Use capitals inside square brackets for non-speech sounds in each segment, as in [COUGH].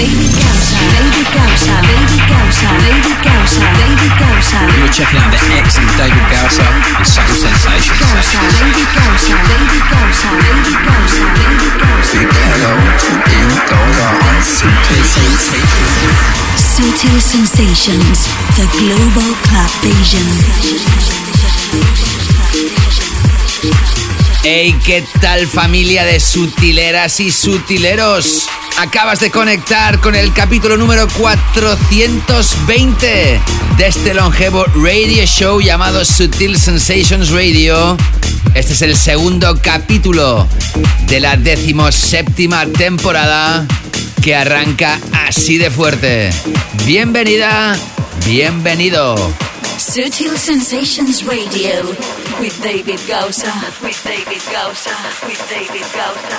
David Gausa. David Gausa. David Gausa. David Gausa. David Gausa. You're checking out the excellent David Gausa and Subtle Sensations. Gausa. David Gausa. David Gausa. David Gausa. David Gausa. Hello to Indola on Sutil Sensations. Sutil Sensations, the global club vision. Hey, ¿qué tal familia de sutileras y sutileros? Acabas de conectar con el capítulo número 420 de este longevo radio show llamado Sutil Sensations Radio. Este es el segundo capítulo de la decimoséptima temporada que arranca así de fuerte. Bienvenida, bienvenido. Sutil Sensations Radio with David Gausa. With David Gausa. With David Gausa.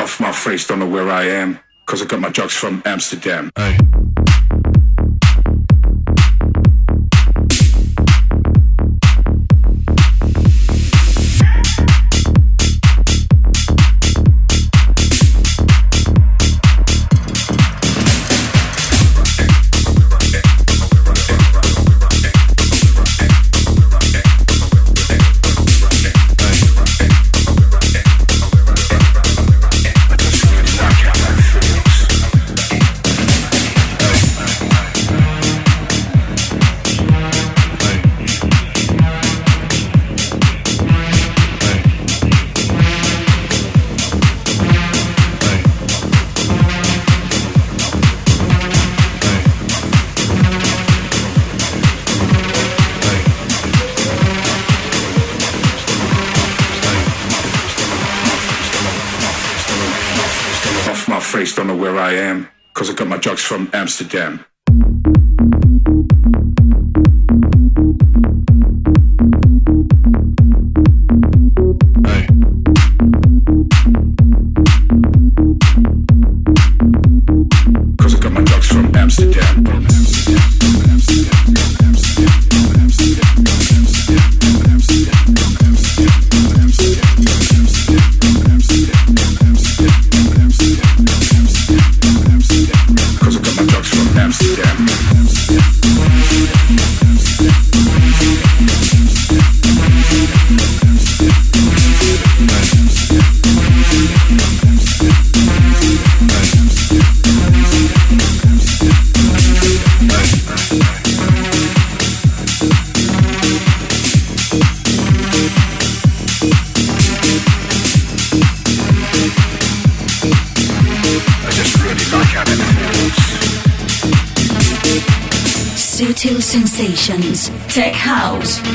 Off my face, don't know where I am. Cause I got my drugs from Amsterdam. Off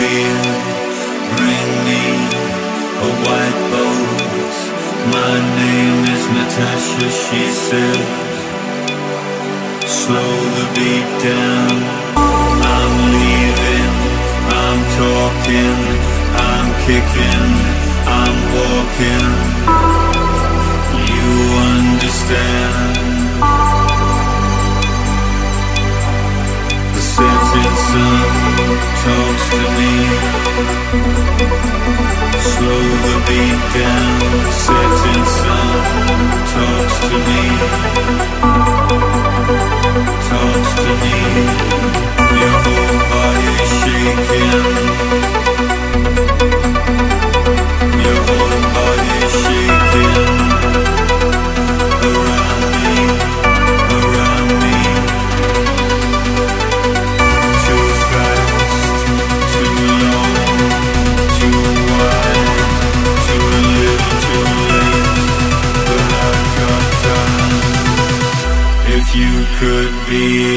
Cool. Bring me a white boat. My name is Natasha, she said. Slow the beat down. I'm leaving. I'm talking. I'm kicking. I'm walking. You understand. Setting sun talks to me. Slow the beat down. Setting sun talks to me. Talks to me. Your whole body shaking. Your whole body shaking.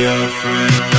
your friend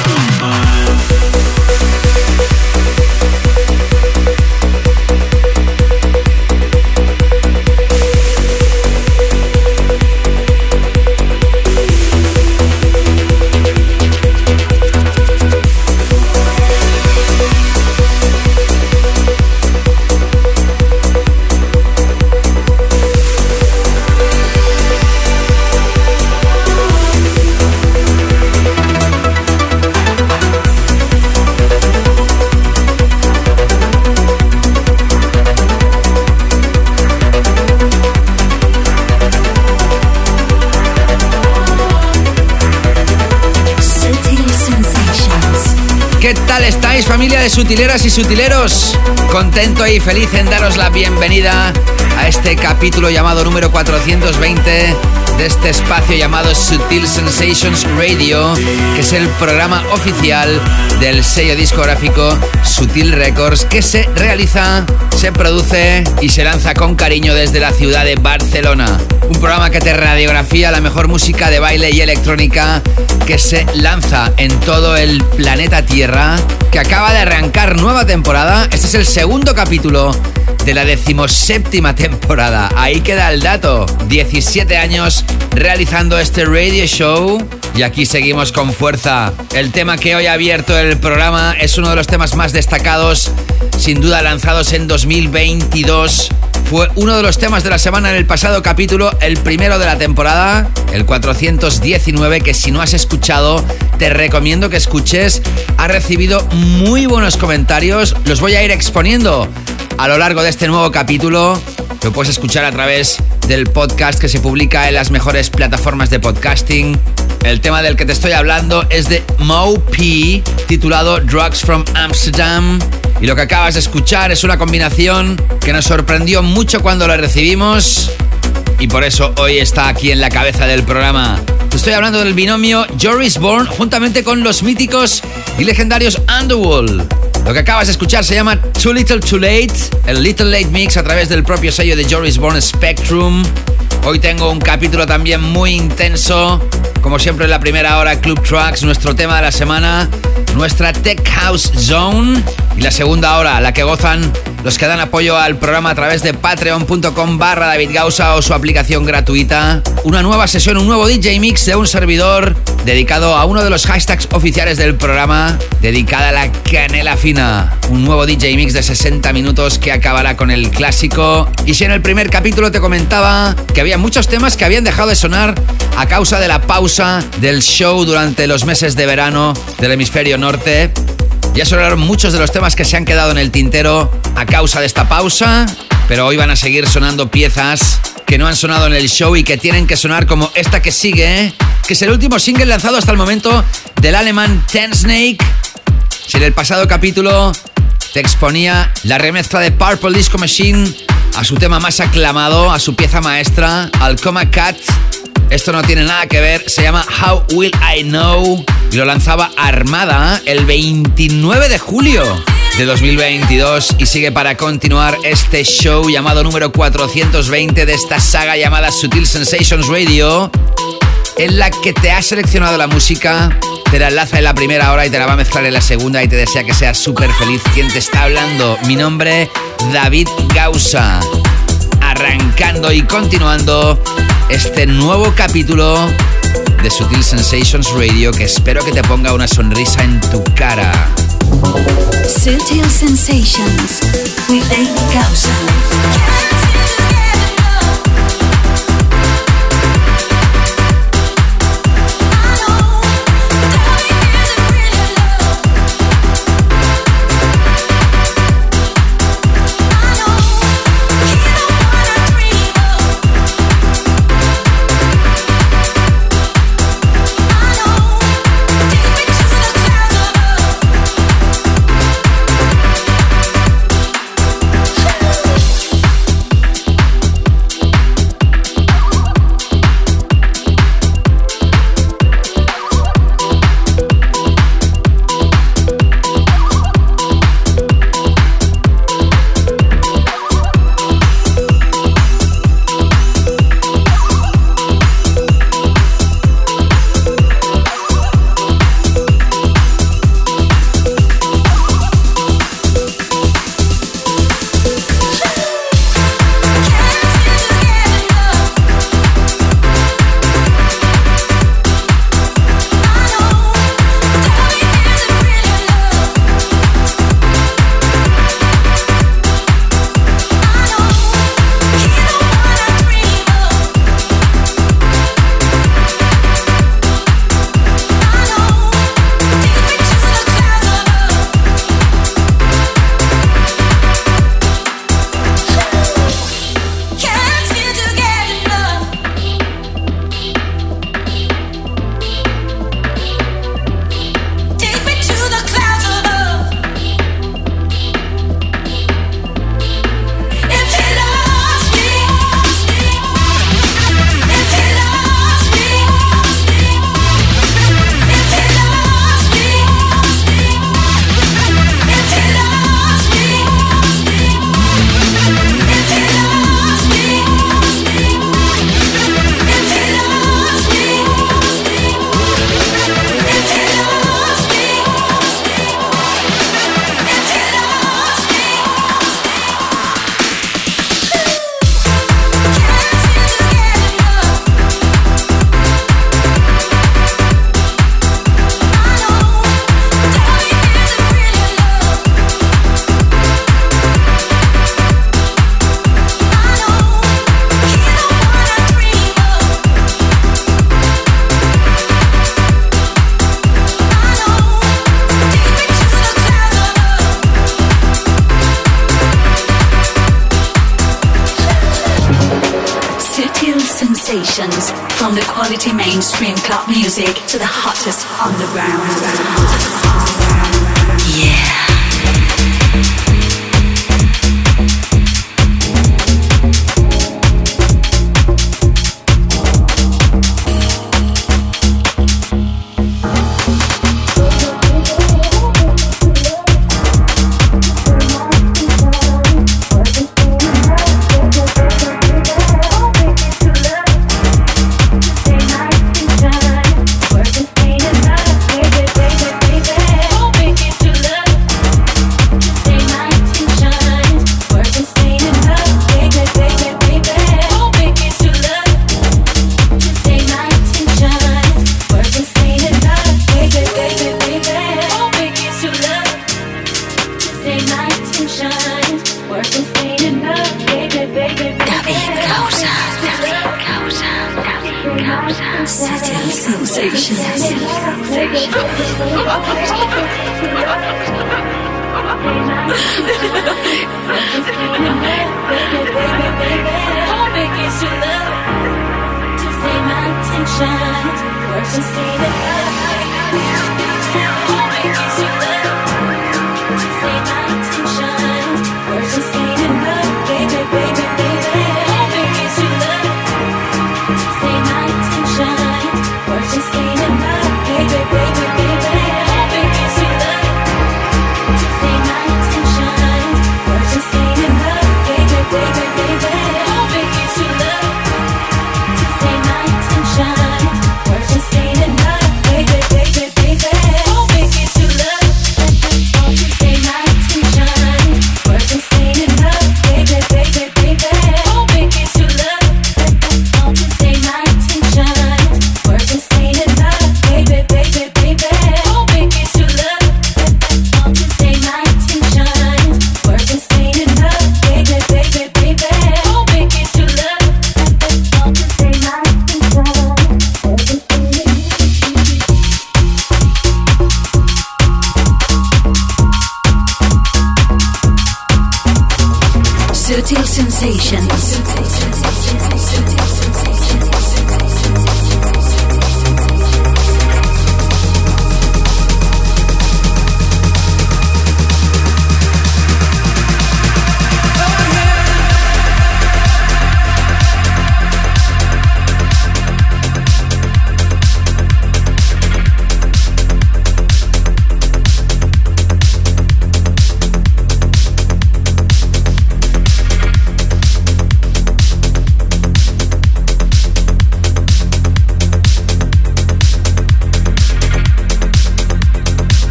familia de sutileras y sutileros? Contento y feliz en daros la bienvenida a este capítulo llamado número 420 de este espacio llamado Sutil Sensations Radio, que es el programa oficial del sello discográfico Sutil Records que se realiza, se produce y se lanza con cariño desde la ciudad de Barcelona. Un programa que te radiografía la mejor música de baile y electrónica que se lanza en todo el planeta Tierra, que acaba de arrancar nueva temporada. Este es el segundo capítulo de la decimoséptima temporada. Ahí queda el dato. 17 años realizando este radio show. Y aquí seguimos con fuerza. El tema que hoy ha abierto el programa es uno de los temas más destacados, sin duda lanzados en 2022. Fue uno de los temas de la semana en el pasado capítulo, el primero de la temporada, el 419, que si no has escuchado, te recomiendo que escuches. Ha recibido muy buenos comentarios, los voy a ir exponiendo a lo largo de este nuevo capítulo. Lo puedes escuchar a través del podcast que se publica en las mejores plataformas de podcasting. El tema del que te estoy hablando es de Mo P, titulado Drugs from Amsterdam. Y lo que acabas de escuchar es una combinación que nos sorprendió mucho cuando la recibimos y por eso hoy está aquí en la cabeza del programa. Te estoy hablando del binomio Joris Bourne juntamente con los míticos y legendarios Underworld. Lo que acabas de escuchar se llama Too Little Too Late, el Little Late Mix a través del propio sello de Joris Bourne Spectrum. Hoy tengo un capítulo también muy intenso. Como siempre en la primera hora, Club Tracks, nuestro tema de la semana, nuestra Tech House Zone. Y la segunda hora, la que gozan los que dan apoyo al programa a través de patreon.com barra David Gausa o su aplicación gratuita. Una nueva sesión, un nuevo DJ Mix de un servidor dedicado a uno de los hashtags oficiales del programa, dedicada a la canela fina. Un nuevo DJ Mix de 60 minutos que acabará con el clásico. Y si en el primer capítulo te comentaba que había muchos temas que habían dejado de sonar a causa de la pausa del show durante los meses de verano del hemisferio norte, ya sonaron muchos de los temas que se han quedado en el tintero a causa de esta pausa, pero hoy van a seguir sonando piezas que no han sonado en el show y que tienen que sonar como esta que sigue, que es el último single lanzado hasta el momento del alemán Ten Snake. Si en el pasado capítulo te exponía la remezcla de Purple Disco Machine a su tema más aclamado, a su pieza maestra, al Coma Cat, esto no tiene nada que ver, se llama How Will I Know y lo lanzaba Armada el 29 de julio. de 2022 y sigue para continuar este show llamado número 420 de esta saga llamada Sutil Sensations Radio, en la que te ha seleccionado la música, te la enlaza en la primera hora y te la va a mezclar en la segunda y te desea que seas súper feliz. ¿Quién te está hablando? Mi nombre, David Gausa. Arrancando y continuando este nuevo capítulo de Sutil Sensations Radio que espero que te ponga una sonrisa en tu cara. Sutil Sensations with Gausa.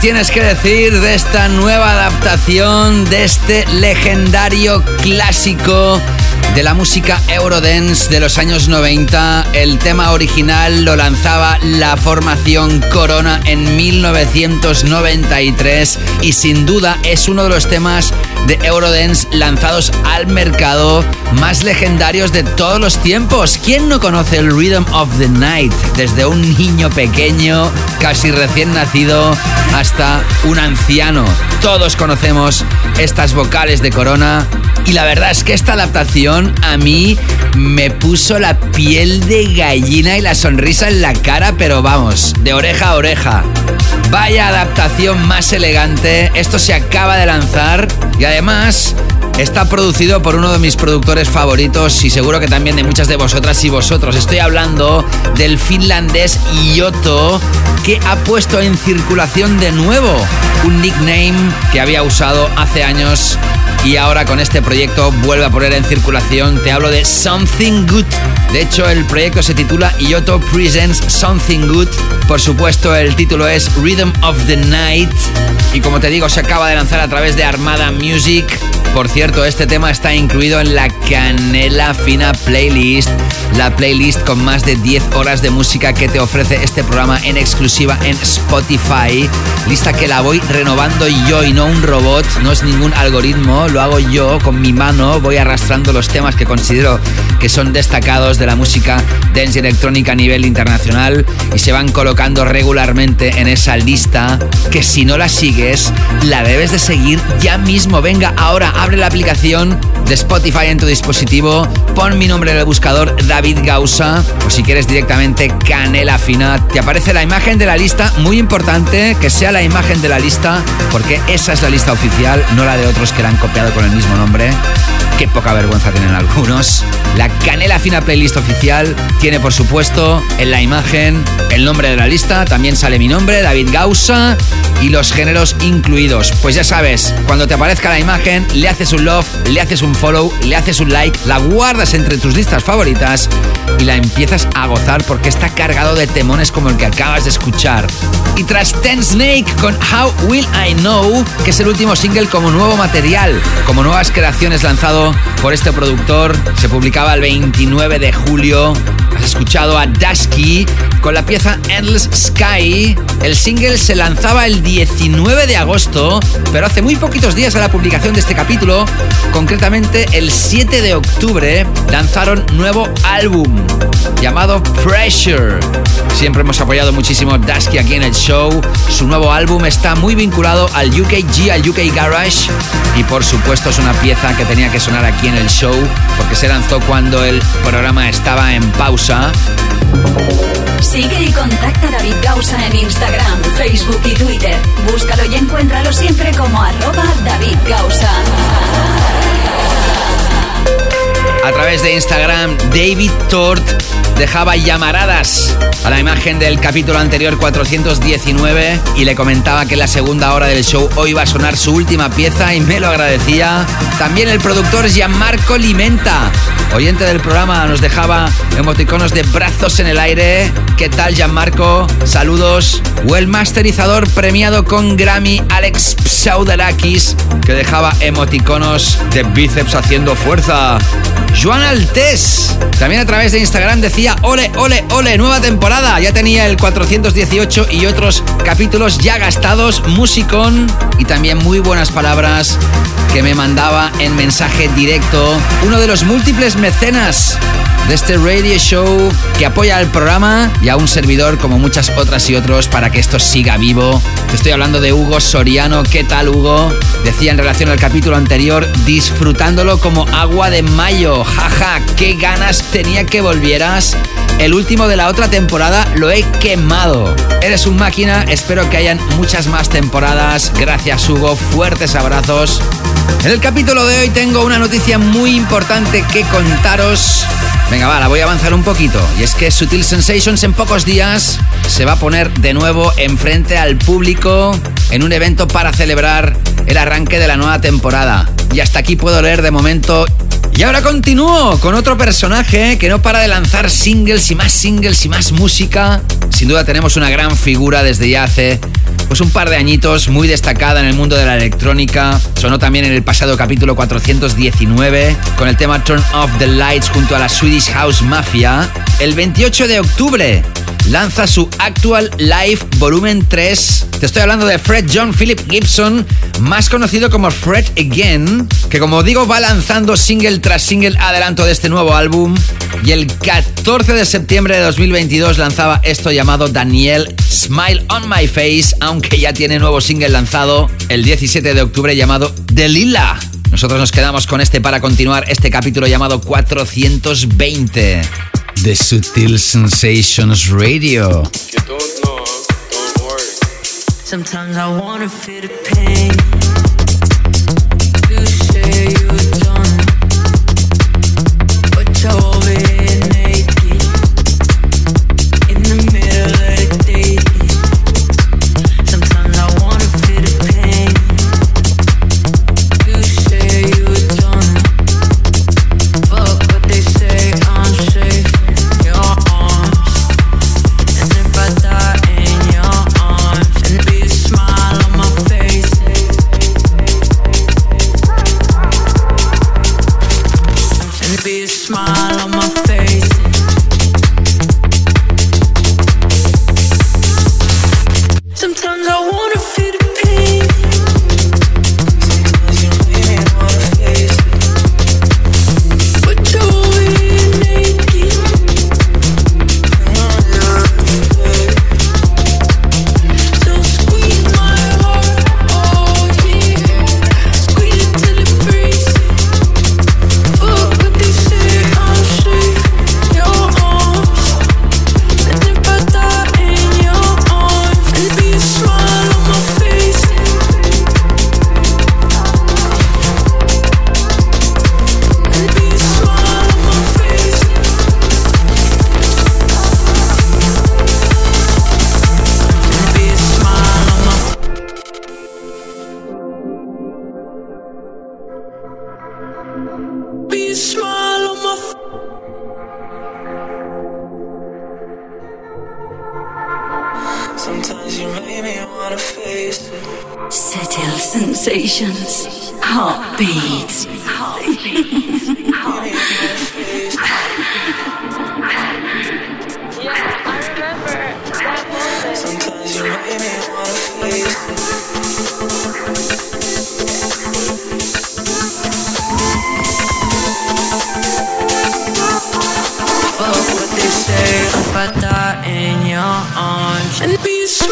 Tienes que decir de esta nueva adaptación de este legendario clásico de la música Eurodance de los años 90? El tema original lo lanzaba la formación Corona en 1993 y sin duda es uno de los temas de Eurodance lanzados al mercado más legendarios de todos los tiempos. ¿Quién no conoce el Rhythm of the Night? Desde un niño pequeño, casi recién nacido, hasta un anciano. Todos conocemos estas vocales de Corona. Y la verdad es que esta adaptación a mí me puso la piel de gallina y la sonrisa en la cara, pero vamos, de oreja a oreja. Vaya adaptación más elegante. Esto se acaba de lanzar además está producido por uno de mis productores favoritos y seguro que también de muchas de vosotras y vosotros. Estoy hablando del finlandés Yoto que ha puesto en circulación de nuevo un nickname que había usado hace años y ahora con este proyecto vuelve a poner en circulación. Te hablo de Something Good. De hecho, el proyecto se titula Yoto Presents Something Good. Por supuesto, el título es Rhythm of the Night. Y como te digo, se acaba de lanzar a través de Armada Music. Por cierto, este tema está incluido en la Canela Fina Playlist, la playlist con más de 10 horas de música que te ofrece este programa en exclusiva en Spotify. Lista que la voy renovando yo y no un robot, no es ningún algoritmo, lo hago yo con mi mano, voy arrastrando los temas que considero que son destacados de la música dance y electrónica a nivel internacional y se van colocando regularmente en esa lista que si no la sigues, la debes de seguir ya mismo. Venga, ahora abre la aplicación de Spotify en tu dispositivo, pon mi nombre en el buscador David Gausa o si quieres directamente Canela Fina. Te aparece la imagen de la lista, muy importante que sea la imagen de la lista porque esa es la lista oficial, no la de otros que la han copiado con el mismo nombre. Qué poca vergüenza tienen algunos. La Canela Fina Playlist oficial tiene, por supuesto, en la imagen el nombre de la lista. También sale mi nombre, David Gausa, y los géneros incluidos. Pues ya sabes, cuando te aparezca la imagen, le haces un love, le haces un follow, le haces un like, la guardas entre tus listas favoritas y la empiezas a gozar porque está cargado de temones como el que acabas de escuchar. Y tras Ten Snake con How Will I Know, que es el último single como nuevo material, como nuevas creaciones lanzado por este productor, se publicaba el 29 de julio Has escuchado a Dusky con la pieza Endless Sky. El single se lanzaba el 19 de agosto, pero hace muy poquitos días a la publicación de este capítulo, concretamente el 7 de octubre, lanzaron nuevo álbum llamado Pressure. Siempre hemos apoyado muchísimo a aquí en el show. Su nuevo álbum está muy vinculado al UKG, al UK Garage, y por supuesto es una pieza que tenía que sonar aquí en el show porque se lanzó cuando el programa estaba en pausa. Sigue y contacta David Gausa en Instagram, Facebook y Twitter. Búscalo y encuéntralo siempre como arroba David Gausa. A través de Instagram, David Tort dejaba llamaradas a la imagen del capítulo anterior 419 y le comentaba que la segunda hora del show hoy va a sonar su última pieza y me lo agradecía. También el productor Gianmarco Limenta, oyente del programa, nos dejaba emoticonos de brazos en el aire. ¿Qué tal Gianmarco? Saludos. O el masterizador premiado con Grammy Alex Psaudarakis que dejaba emoticonos de bíceps haciendo fuerza. Joan Altés, también a través de Instagram decía, ole, ole, ole, nueva temporada. Ya tenía el 418 y otros capítulos ya gastados, musicón y también muy buenas palabras que me mandaba en mensaje directo uno de los múltiples mecenas de este radio show que apoya al programa y a un servidor como muchas otras y otros para que esto siga vivo. Te estoy hablando de Hugo Soriano. ¿Qué tal, Hugo? Decía en relación al capítulo anterior, disfrutándolo como agua de mayo. Jaja, qué ganas tenía que volvieras. El último de la otra temporada lo he quemado. Eres un máquina, espero que hayan muchas más temporadas. Gracias, Hugo. Fuertes abrazos. En el capítulo de hoy tengo una noticia muy importante que contaros. Venga, va, la voy a avanzar un poquito. Y es que Sutil Sensations en pocos días se va a poner de nuevo enfrente al público en un evento para celebrar el arranque de la nueva temporada. Y hasta aquí puedo leer de momento. Y ahora continúo con otro personaje que no para de lanzar singles y más singles y más música. Sin duda tenemos una gran figura desde ya hace pues un par de añitos, muy destacada en el mundo de la electrónica. Sonó también en el pasado capítulo 419 con el tema Turn Off the Lights junto a la Swedish House Mafia. El 28 de octubre lanza su Actual Live Volumen 3. Te estoy hablando de Fred John Philip Gibson, más conocido como Fred Again, que como digo va lanzando single tras single adelanto de este nuevo álbum. Y el 14 de septiembre de 2022 lanzaba esto llamado Daniel Smile on My Face, ya tiene nuevo single lanzado el 17 de octubre llamado Delila. Nosotros nos quedamos con este para continuar este capítulo llamado 420 de Sutil Sensations Radio. Sometimes I wanna feel the pain.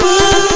Ooh.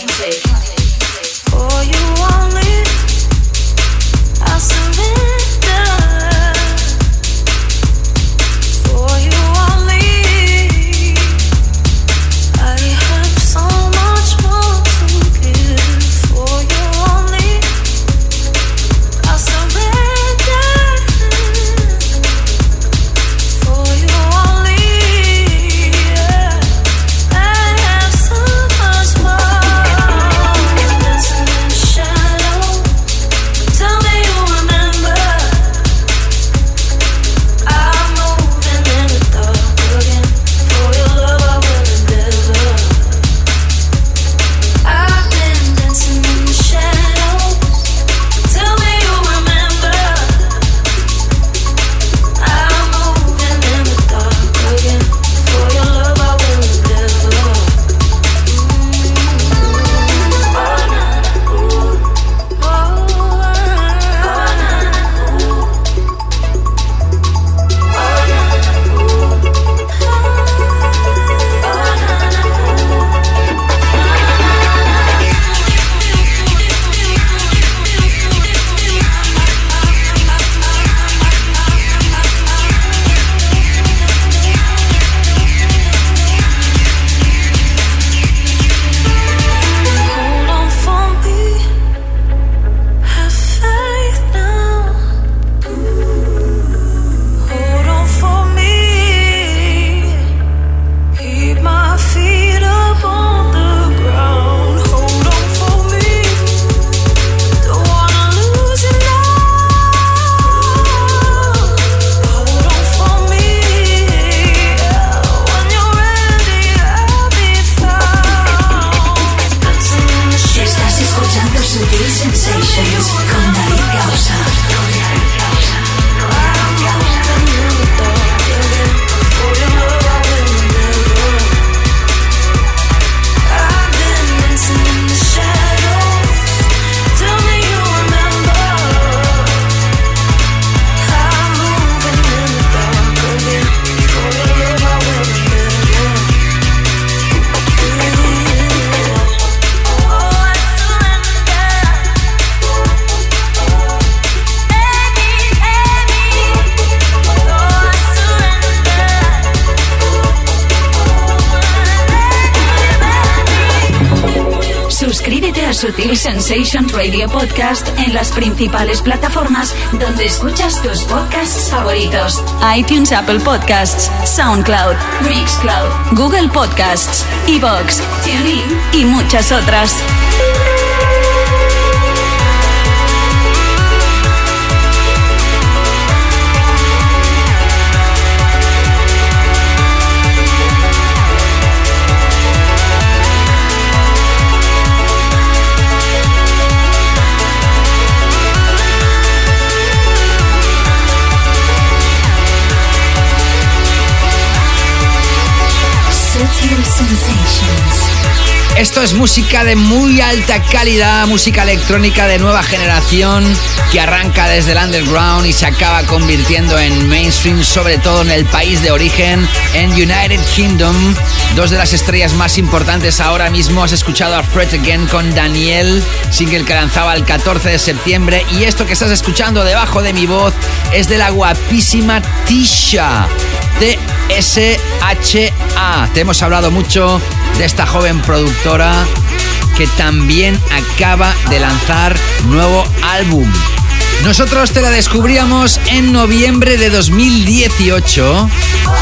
Radio Podcast en las principales plataformas donde escuchas tus podcasts favoritos. iTunes, Apple Podcasts, SoundCloud, Mixcloud, Google Podcasts, Evox, TuneIn y muchas otras. Esto es música de muy alta calidad, música electrónica de nueva generación que arranca desde el underground y se acaba convirtiendo en mainstream, sobre todo en el país de origen, en United Kingdom. Dos de las estrellas más importantes ahora mismo has escuchado a Fred Again con Daniel, single que lanzaba el 14 de septiembre. Y esto que estás escuchando debajo de mi voz es de la guapísima Tisha. T-S-H-A. Te hemos hablado mucho de esta joven productora que también acaba de lanzar nuevo álbum. Nosotros te la descubríamos en noviembre de 2018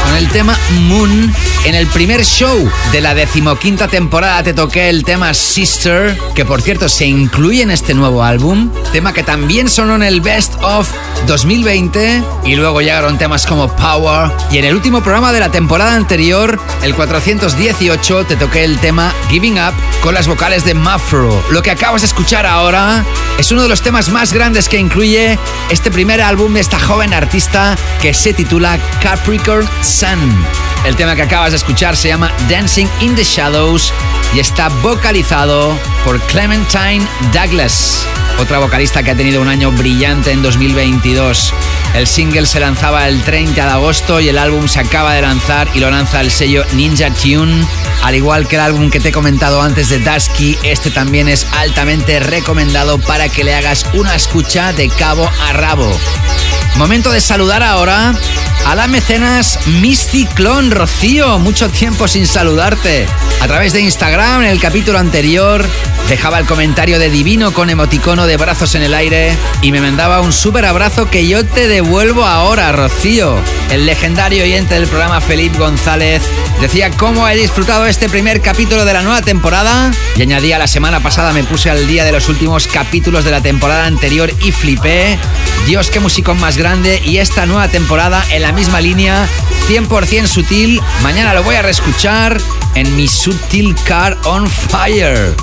con el tema Moon. En el primer show de la decimoquinta temporada te toqué el tema Sister, que por cierto se incluye en este nuevo álbum. Tema que también sonó en el Best of 2020 y luego llegaron temas como Power. Y en el último programa de la temporada anterior, el 418, te toqué el tema Giving Up con las vocales de Muffro. Lo que acabas de escuchar ahora es uno de los temas más grandes que incluye este primer álbum de esta joven artista que se titula Capricorn Sun. El tema que acabas de escuchar se llama Dancing in the Shadows y está vocalizado por Clementine Douglas, otra vocalista que ha tenido un año brillante en 2022. El single se lanzaba el 30 de agosto y el álbum se acaba de lanzar y lo lanza el sello Ninja Tune. Al igual que el álbum que te he comentado antes de Dusky, este también es altamente recomendado para que le hagas una escucha de cabo a rabo. Momento de saludar ahora a la mecenas Misty Clon Rocío. Mucho tiempo sin saludarte. A través de Instagram, en el capítulo anterior, dejaba el comentario de divino con emoticono de brazos en el aire y me mandaba un súper abrazo que yo te devuelvo ahora, Rocío. El legendario oyente del programa Felipe González decía cómo he disfrutado este primer capítulo de la nueva temporada y añadía la semana pasada me puse al día de los últimos capítulos de la temporada anterior y flipé. Dios, qué musicón más grande y esta nueva temporada en la misma línea, 100% sutil. Mañana lo voy a reescuchar en mi Sutil Car on Fire.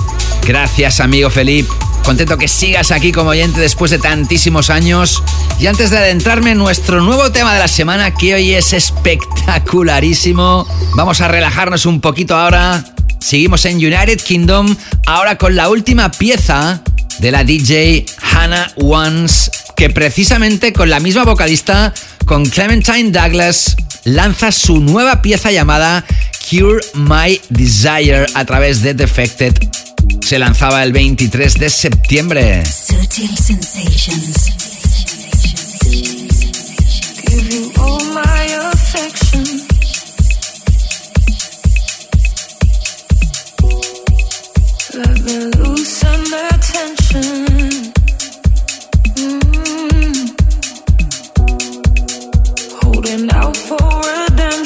Gracias, amigo Felipe. Contento que sigas aquí como oyente después de tantísimos años. Y antes de adentrarme en nuestro nuevo tema de la semana, que hoy es espectacularísimo, vamos a relajarnos un poquito ahora. Seguimos en United Kingdom, ahora con la última pieza de la DJ Hannah Ones, que precisamente con la misma vocalista, con Clementine Douglas, lanza su nueva pieza llamada Cure My Desire a través de Defected. Se lanzaba el 23 de septiembre.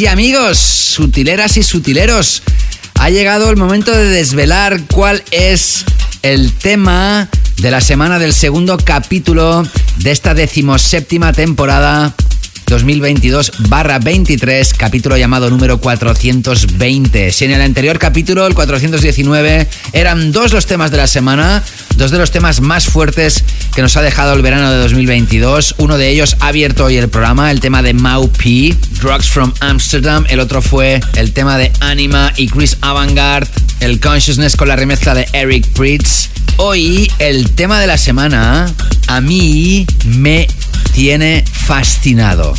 y amigos, sutileras y sutileros, ha llegado el momento de desvelar cuál es el tema de la semana del segundo capítulo de esta decimoséptima temporada 2022-23, capítulo llamado número 420. Si en el anterior capítulo, el 419, eran dos los temas de la semana, dos de los temas más fuertes que nos ha dejado el verano de 2022. Uno de ellos ha abierto hoy el programa, el tema de Mau P, Drugs from Amsterdam. El otro fue el tema de Anima y Chris Avantgarde, el Consciousness con la remezcla de Eric Pritz. Hoy el tema de la semana a mí me tiene fascinado.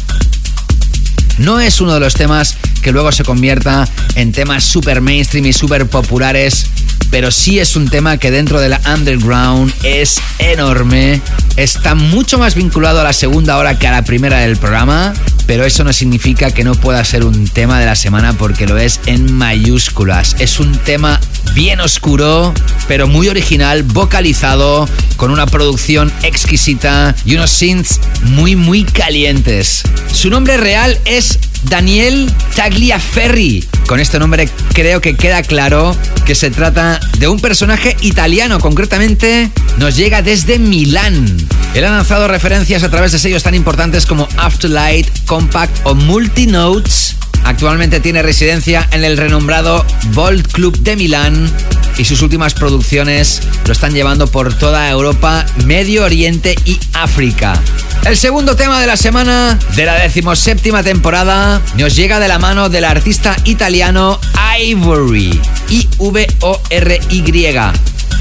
No es uno de los temas que luego se convierta en temas super mainstream y super populares, pero sí es un tema que dentro de la underground es enorme. Está mucho más vinculado a la segunda hora que a la primera del programa, pero eso no significa que no pueda ser un tema de la semana porque lo es en mayúsculas. Es un tema bien oscuro, pero muy original, vocalizado, con una producción exquisita y unos synths muy, muy calientes. Su nombre real es Daniel Tagliaferri. Con este nombre creo que queda claro que se trata de un personaje italiano, concretamente nos llega desde Milán. Él ha lanzado referencias a través de sellos tan importantes como Afterlight, Compact o Multinotes. Actualmente tiene residencia en el renombrado Bolt Club de Milán y sus últimas producciones lo están llevando por toda Europa, Medio Oriente y África. El segundo tema de la semana de la decimoséptima temporada nos llega de la mano del artista italiano Ivory, I-V-O-R-Y.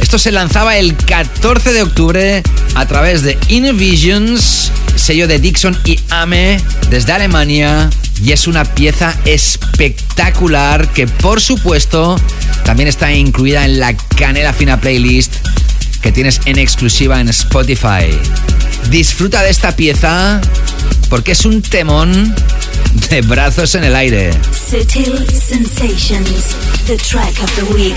Esto se lanzaba el 14 de octubre a través de Innovisions, sello de Dixon y Ame desde Alemania. Y es una pieza espectacular que por supuesto también está incluida en la Canela Fina Playlist que tienes en exclusiva en Spotify. Disfruta de esta pieza porque es un temón de brazos en el aire. Sensations. Track of the week.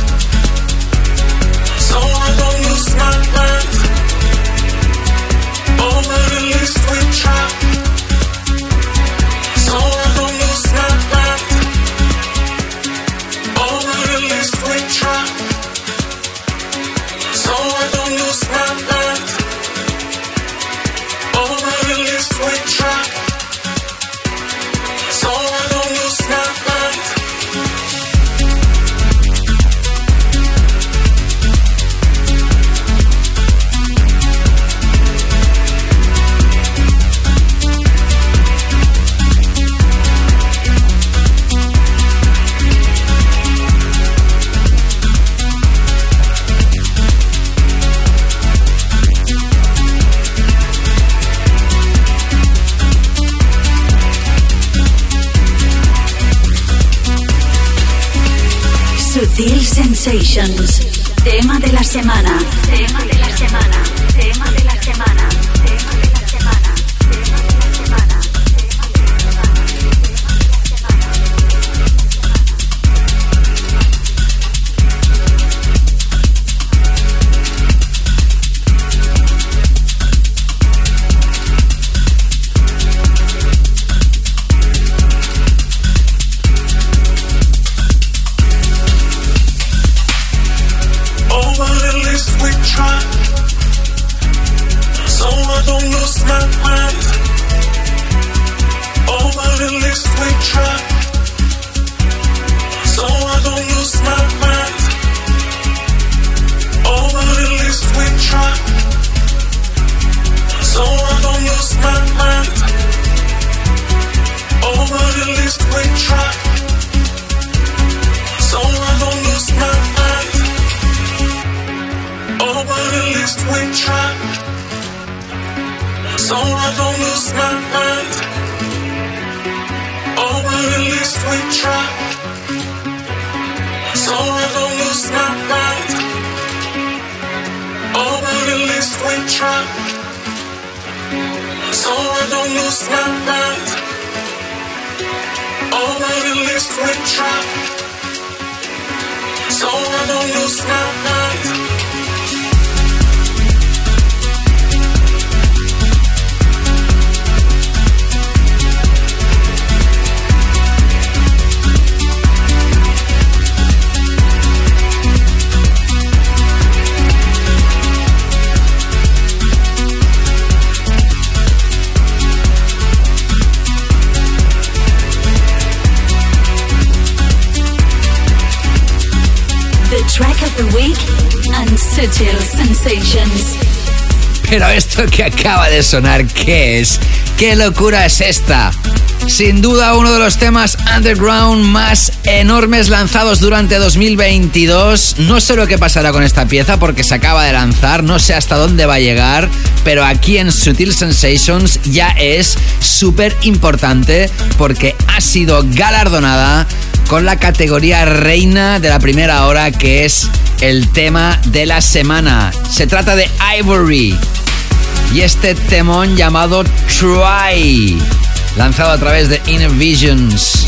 track of the week and Sutil Sensations. Pero esto que acaba de sonar, ¿qué es? ¿Qué locura es esta? Sin duda uno de los temas underground más enormes lanzados durante 2022. No sé lo que pasará con esta pieza porque se acaba de lanzar, no sé hasta dónde va a llegar, pero aquí en Sutil Sensations ya es súper importante porque ha sido galardonada con la categoría reina de la primera hora que es el tema de la semana. Se trata de Ivory y este temón llamado Try, lanzado a través de Inner Visions.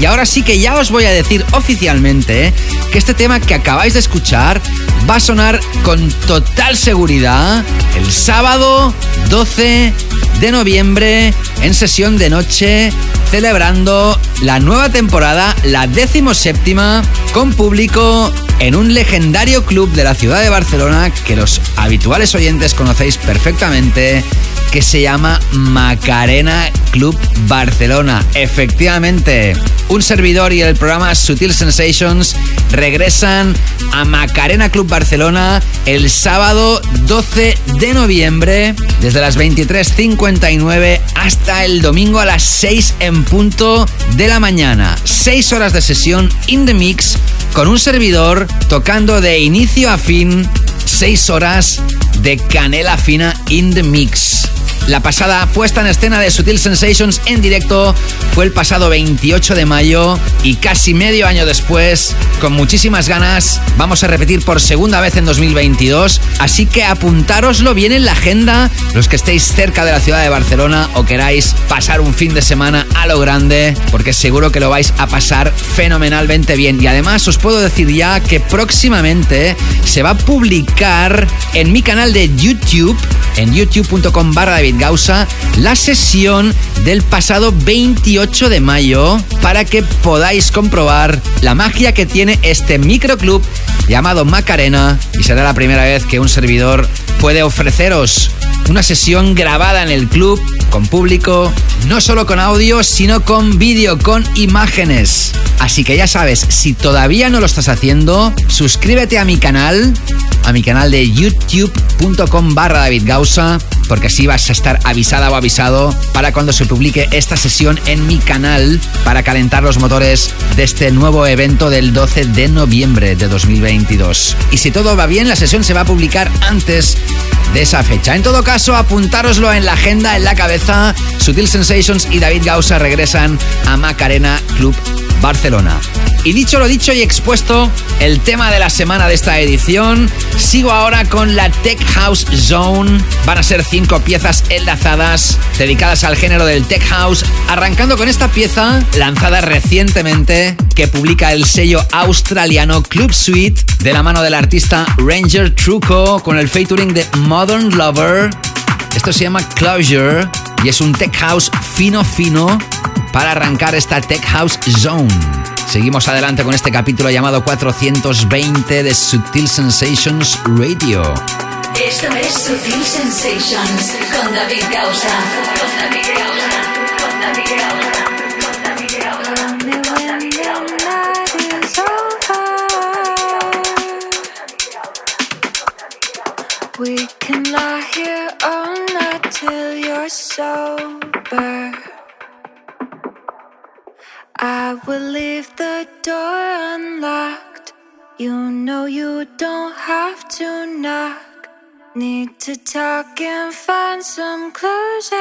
Y ahora sí que ya os voy a decir oficialmente que este tema que acabáis de escuchar va a sonar con total seguridad el sábado 12 de noviembre en sesión de noche celebrando la nueva temporada, la decimoséptima, con público en un legendario club de la ciudad de Barcelona que los habituales oyentes conocéis perfectamente, que se llama Macarena Club Barcelona. Efectivamente, un servidor y el programa Sutil Sensations regresan a Macarena Club Barcelona el sábado 12 de noviembre, desde las 23.59 hasta el domingo a las 6 en punto de la mañana. 6 horas de sesión in the mix con un servidor tocando de inicio a fin 6 horas de canela fina in the mix. La pasada puesta en escena de Sutil Sensations en directo fue el pasado 28 de mayo y casi medio año después, con muchísimas ganas, vamos a repetir por segunda vez en 2022. Así que apuntároslo bien en la agenda, los que estéis cerca de la ciudad de Barcelona o queráis pasar un fin de semana a lo grande, porque seguro que lo vais a pasar fenomenalmente bien. Y además os puedo decir ya que próximamente se va a publicar en mi canal de YouTube, en youtube.com barra David Gausa, la sesión del pasado 28 de mayo para que podáis comprobar la magia que tiene este microclub llamado Macarena. Y será la primera vez que un servidor puede ofreceros una sesión grabada en el club con público, no solo con audio, sino con vídeo, con imágenes. Así que ya sabes, si todavía no lo estás haciendo, suscríbete a mi canal, a mi canal de youtube.com barra David Gausa, porque así vas a estar avisada o avisado para cuando se publique esta sesión en mi canal para calentar los motores de este nuevo evento del 12 de noviembre de 2022. Y si todo va bien, la sesión se va a publicar antes de esa fecha. En todo caso, apuntároslo en la agenda, en la cabeza. Sutil Sensations y David Gausa regresan a Macarena Club Barcelona. Y dicho lo dicho y expuesto, el tema de la semana de esta edición, sigo ahora con la Tech House Zone. Van a ser cinco piezas enlazadas dedicadas al género del Tech House, arrancando con esta pieza lanzada recientemente que publica el sello australiano Club Suite de la mano del artista Ranger Truco con el featuring de Modern Lover. Esto se llama Closure y es un Tech House fino fino para arrancar esta Tech House Zone. Seguimos adelante con este capítulo llamado 420 de Sutil Sensations Radio. Esto es Sutil Sensations con David Gausa. Con David Gausa. Con David. till you're sober. I will leave the door unlocked. You know you don't have to knock. Need to talk and find some closure.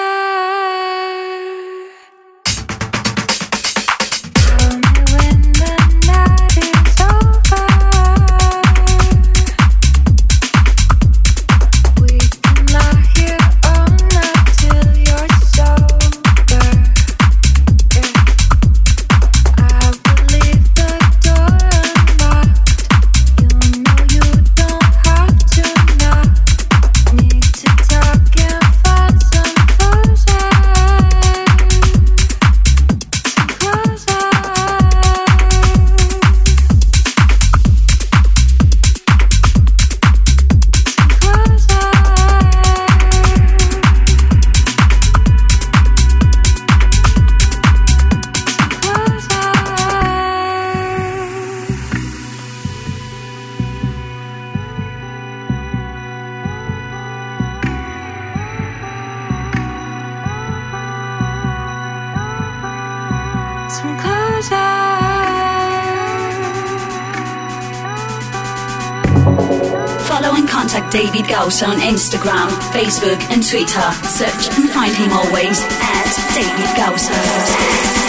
House on Instagram, Facebook, and Twitter. Search and find him always at David Gausser.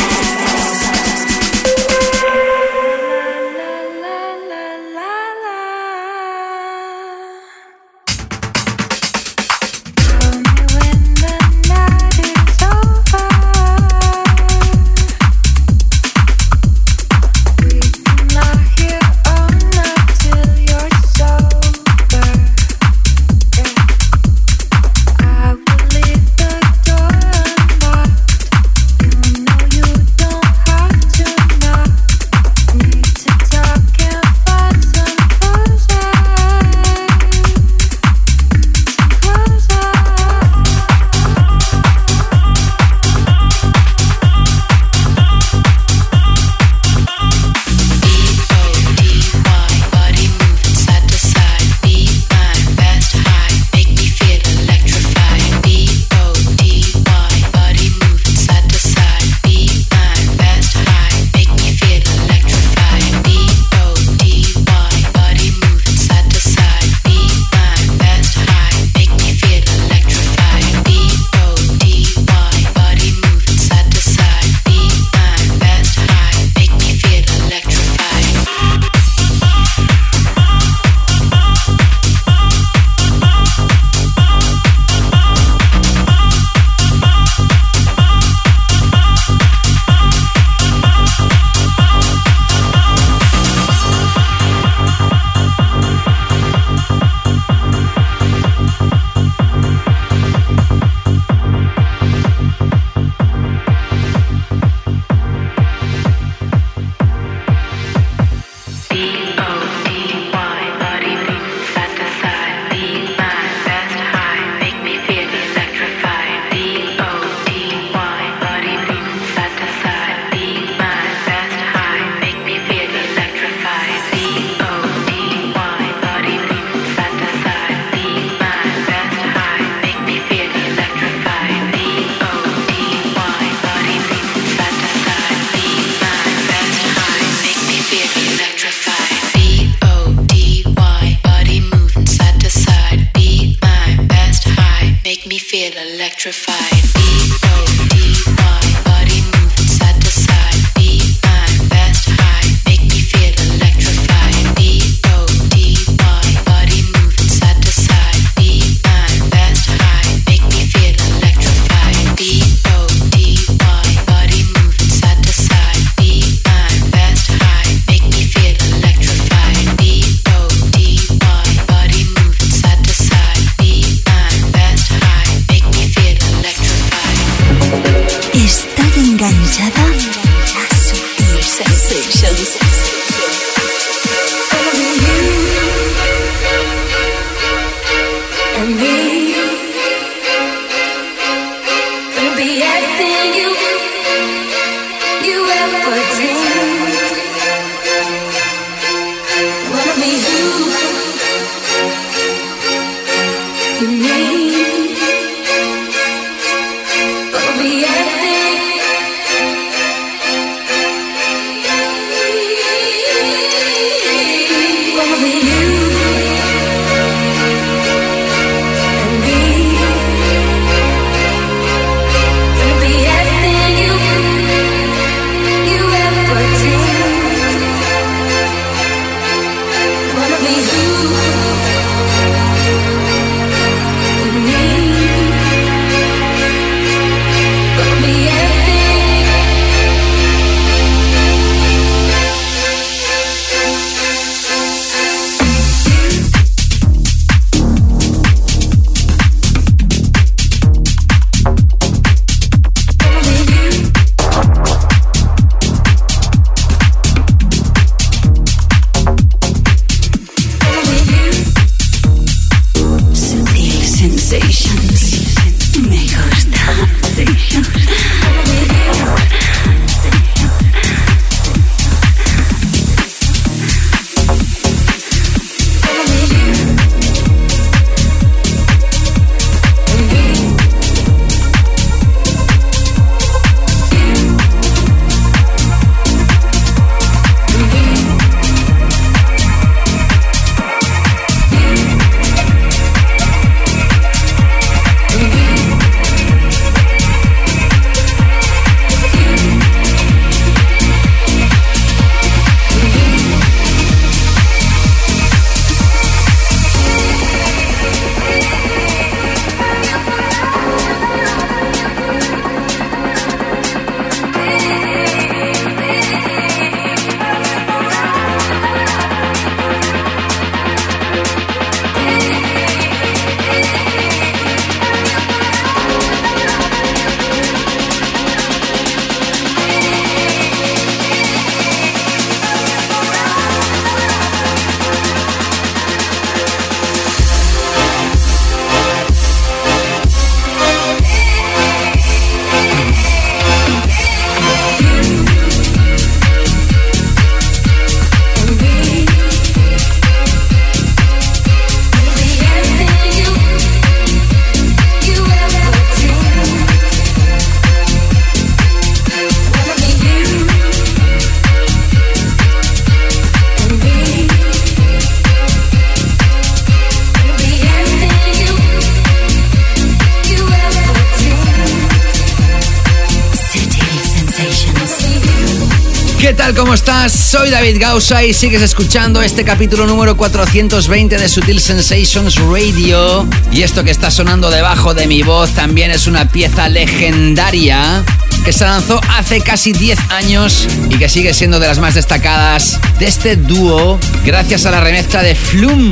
¿Cómo estás? Soy David Gausa y sigues escuchando este capítulo número 420 de Sutil Sensations Radio. Y esto que está sonando debajo de mi voz también es una pieza legendaria que se lanzó hace casi 10 años y que sigue siendo de las más destacadas de este dúo gracias a la remezcla de Flume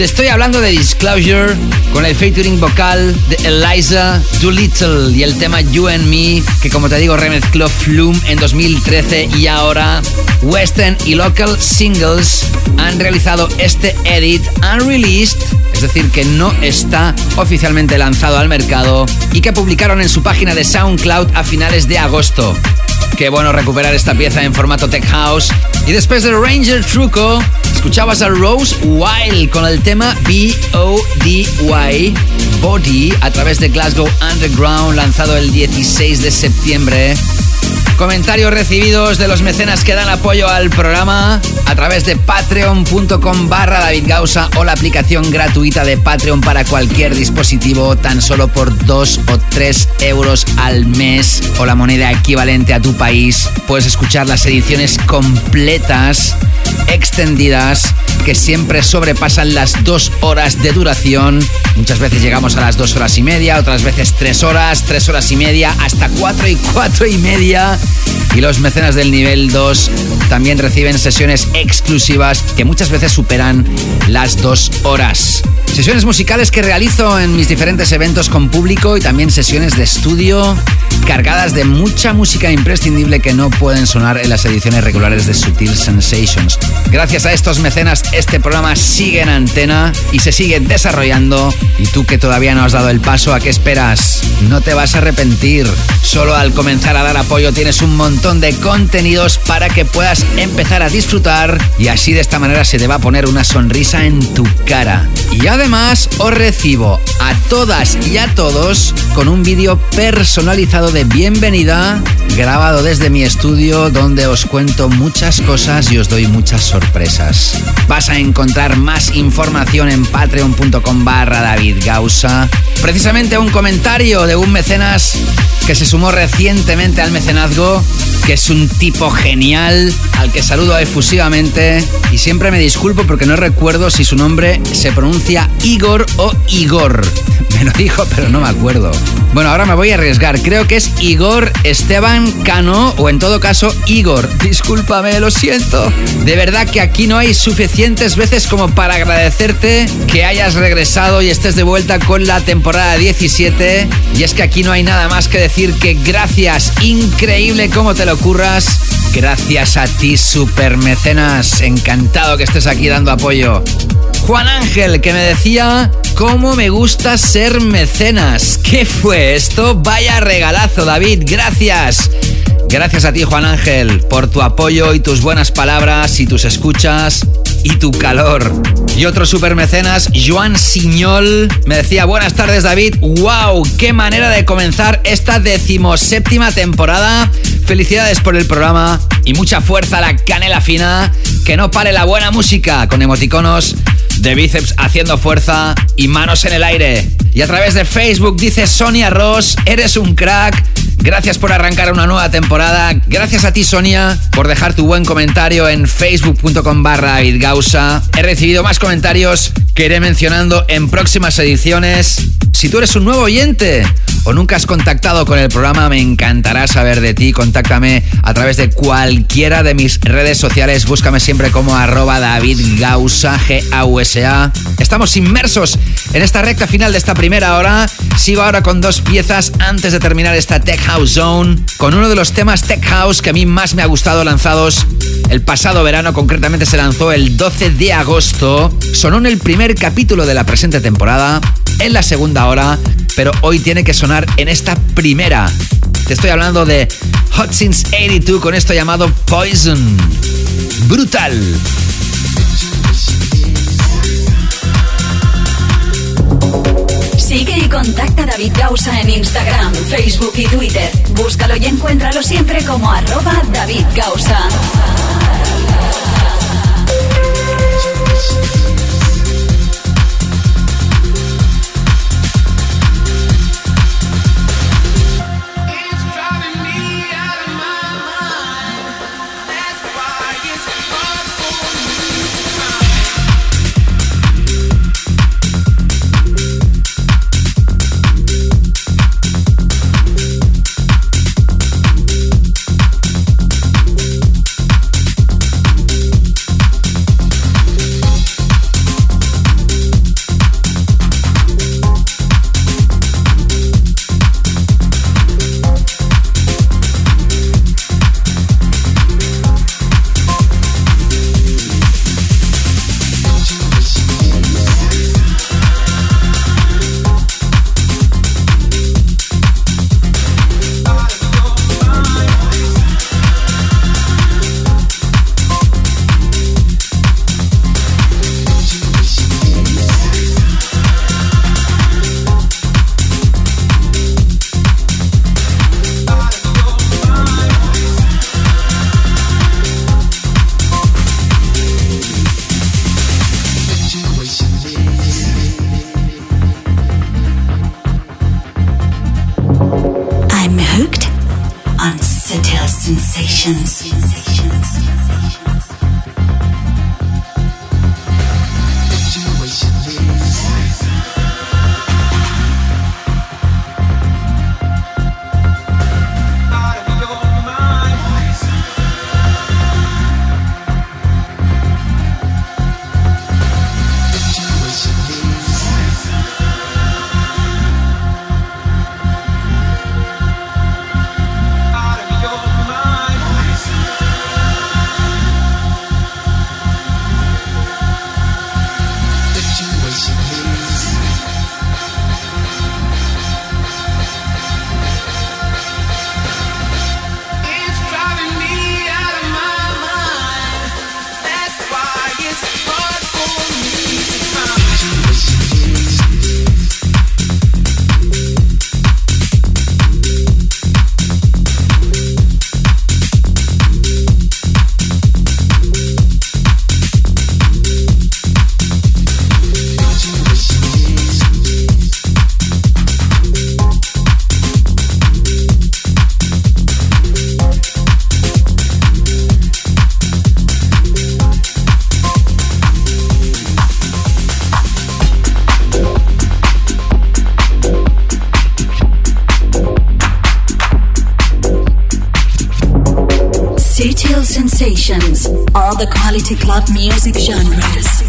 te estoy hablando de Disclosure con el featuring vocal de Eliza Doolittle y el tema You and Me, que como te digo remezcló Flume en 2013 y ahora Western y Local Singles han realizado este edit unreleased, es decir, que no está oficialmente lanzado al mercado y que publicaron en su página de SoundCloud a finales de agosto. Qué bueno recuperar esta pieza en formato tech house. Y después de Ranger Truco, escuchabas a Rose Wild con el tema B-O-D-Y, Body, a través de Glasgow Underground, lanzado el 16 de septiembre. Comentarios recibidos de los mecenas que dan apoyo al programa a través de patreon.com barra David o la aplicación gratuita de Patreon para cualquier dispositivo tan solo por 2 o 3 euros al mes o la moneda equivalente a tu país. Puedes escuchar las ediciones completas, extendidas, que siempre sobrepasan las 2 horas de duración. Muchas veces llegamos a las 2 horas y media, otras veces 3 horas, 3 horas y media, hasta 4 y 4 y media. Y los mecenas del nivel 2 también reciben sesiones exclusivas que muchas veces superan las 2 horas. Sesiones musicales que realizo en mis diferentes eventos con público y también sesiones de estudio cargadas de mucha música imprescindible que no pueden sonar en las ediciones regulares de Sutil Sensations. Gracias a estos mecenas este programa sigue en antena y se sigue desarrollando y tú que todavía no has dado el paso, ¿a qué esperas? No te vas a arrepentir. Solo al comenzar a dar apoyo tienes un montón de contenidos para que puedas empezar a disfrutar y así de esta manera se te va a poner una sonrisa en tu cara. Y además os recibo a todas y a todos con un vídeo personalizado de bienvenida grabado desde mi estudio donde os cuento muchas cosas y os doy muchas sorpresas. Vas a encontrar más información en patreon.com barra David Gausa. Precisamente un comentario de un mecenas que se sumó recientemente al mecenazgo, que es un tipo genial, al que saludo efusivamente y siempre me disculpo porque no recuerdo si su nombre se pronuncia Igor o Igor. [LAUGHS] Me lo dijo, pero no me acuerdo. Bueno, ahora me voy a arriesgar. Creo que es Igor Esteban Cano o en todo caso Igor. Discúlpame, lo siento. De verdad que aquí no hay suficientes veces como para agradecerte que hayas regresado y estés de vuelta con la temporada 17. Y es que aquí no hay nada más que decir que gracias. Increíble cómo te lo curras. Gracias a ti, super mecenas. Encantado que estés aquí dando apoyo. Juan Ángel, que me decía cómo me gusta ser mecenas. ¿Qué fue esto? Vaya regalazo, David. Gracias. Gracias a ti, Juan Ángel, por tu apoyo y tus buenas palabras y tus escuchas y tu calor. Y otro super mecenas, Joan Siñol, me decía, buenas tardes David, wow, qué manera de comenzar esta decimoséptima temporada. Felicidades por el programa y mucha fuerza a la canela fina, que no pare la buena música con emoticonos de bíceps haciendo fuerza y manos en el aire. Y a través de Facebook dice Sonia Ross, eres un crack. Gracias por arrancar una nueva temporada. Gracias a ti, Sonia, por dejar tu buen comentario en facebook.com barra. He recibido más comentarios que iré mencionando en próximas ediciones. Si tú eres un nuevo oyente o nunca has contactado con el programa, me encantará saber de ti. Contáctame a través de cualquiera de mis redes sociales. Búscame siempre como arroba David G-A-U-S-A. Estamos inmersos en esta recta final de esta primera hora. Sigo ahora con dos piezas antes de terminar esta Tech House Zone, con uno de los temas Tech House que a mí más me ha gustado lanzados el pasado verano, concretamente se lanzó el 12 de agosto. Sonó en el primer capítulo de la presente temporada, en la segunda hora, pero hoy tiene que sonar en esta primera. Te estoy hablando de Hot Since 82 con esto llamado Poison. Brutal. Sigue y contacta a David Gausa en Instagram, Facebook y Twitter. Búscalo y encuéntralo siempre como arroba David Gausa. Are the quality club music genres.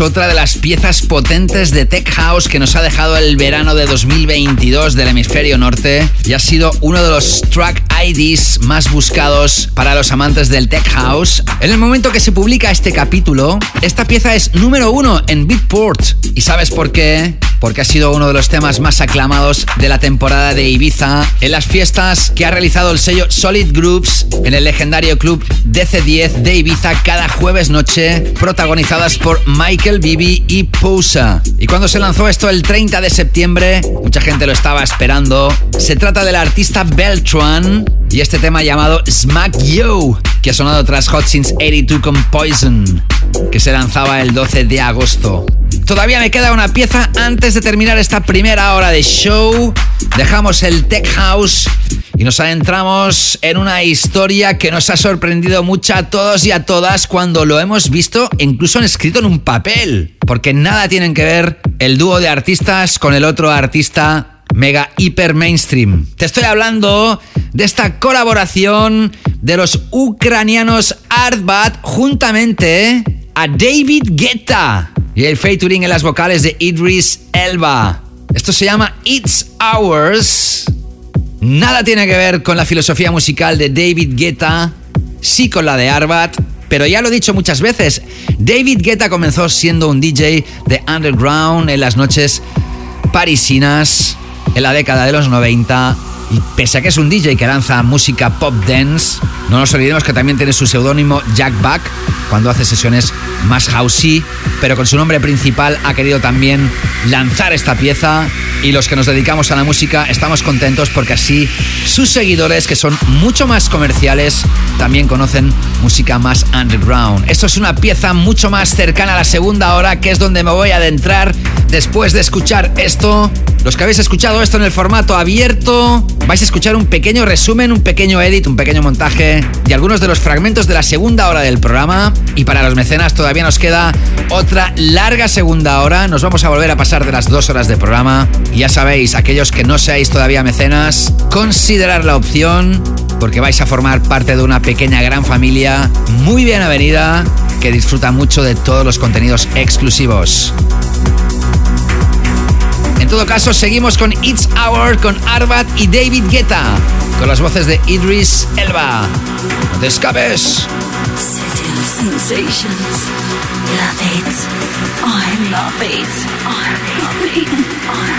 Otra de las piezas potentes de Tech House que nos ha dejado el verano de 2022 del hemisferio norte y ha sido uno de los track IDs más buscados para los amantes del Tech House. En el momento que se publica este capítulo, esta pieza es número uno en Beatport. ¿Y sabes por qué? Porque ha sido uno de los temas más aclamados de la temporada de Ibiza en las fiestas que ha realizado el sello Solid Groups en el legendario club DC10 de Ibiza cada jueves noche, protagonizadas por Michael Bibi y Pousa. Y cuando se lanzó esto el 30 de septiembre, mucha gente lo estaba esperando. Se trata del artista Beltran y este tema llamado Smack Yo, que ha sonado tras Hot Since 82 con Poison, que se lanzaba el 12 de agosto. Todavía me queda una pieza antes de terminar esta primera hora de show. Dejamos el Tech House y nos adentramos en una historia que nos ha sorprendido mucho a todos y a todas cuando lo hemos visto incluso han escrito en un papel. Porque nada tienen que ver el dúo de artistas con el otro artista mega hiper mainstream. Te estoy hablando de esta colaboración de los ucranianos Artbat juntamente a David Guetta y el featuring en las vocales de Idris Elba. Esto se llama It's Ours. Nada tiene que ver con la filosofía musical de David Guetta, sí con la de Arbat, Pero ya lo he dicho muchas veces, David Guetta comenzó siendo un DJ de underground en las noches parisinas en la década de los 90 y pese a que es un DJ que lanza música pop dance, no nos olvidemos que también tiene su seudónimo Jack Back cuando hace sesiones más housey, pero con su nombre principal ha querido también lanzar esta pieza y los que nos dedicamos a la música estamos contentos porque así sus seguidores, que son mucho más comerciales, también conocen música más underground. Esto es una pieza mucho más cercana a la segunda hora, que es donde me voy a adentrar después de escuchar esto. Los que habéis escuchado esto en el formato abierto, vais a escuchar un pequeño resumen, un pequeño edit, un pequeño montaje de algunos de los fragmentos de la segunda hora del programa. Y para los mecenas todavía nos queda otra larga segunda hora. Nos vamos a volver a pasar de las dos horas de programa. Y ya sabéis, aquellos que no seáis todavía mecenas, considerar la opción porque vais a formar parte de una pequeña gran familia muy bien avenida que disfruta mucho de todos los contenidos exclusivos. Todo caso, seguimos con It's Hour con Arbat y David Guetta, con las voces de Idris Elba. ¡No te sensations. Love it. I love it. I love it.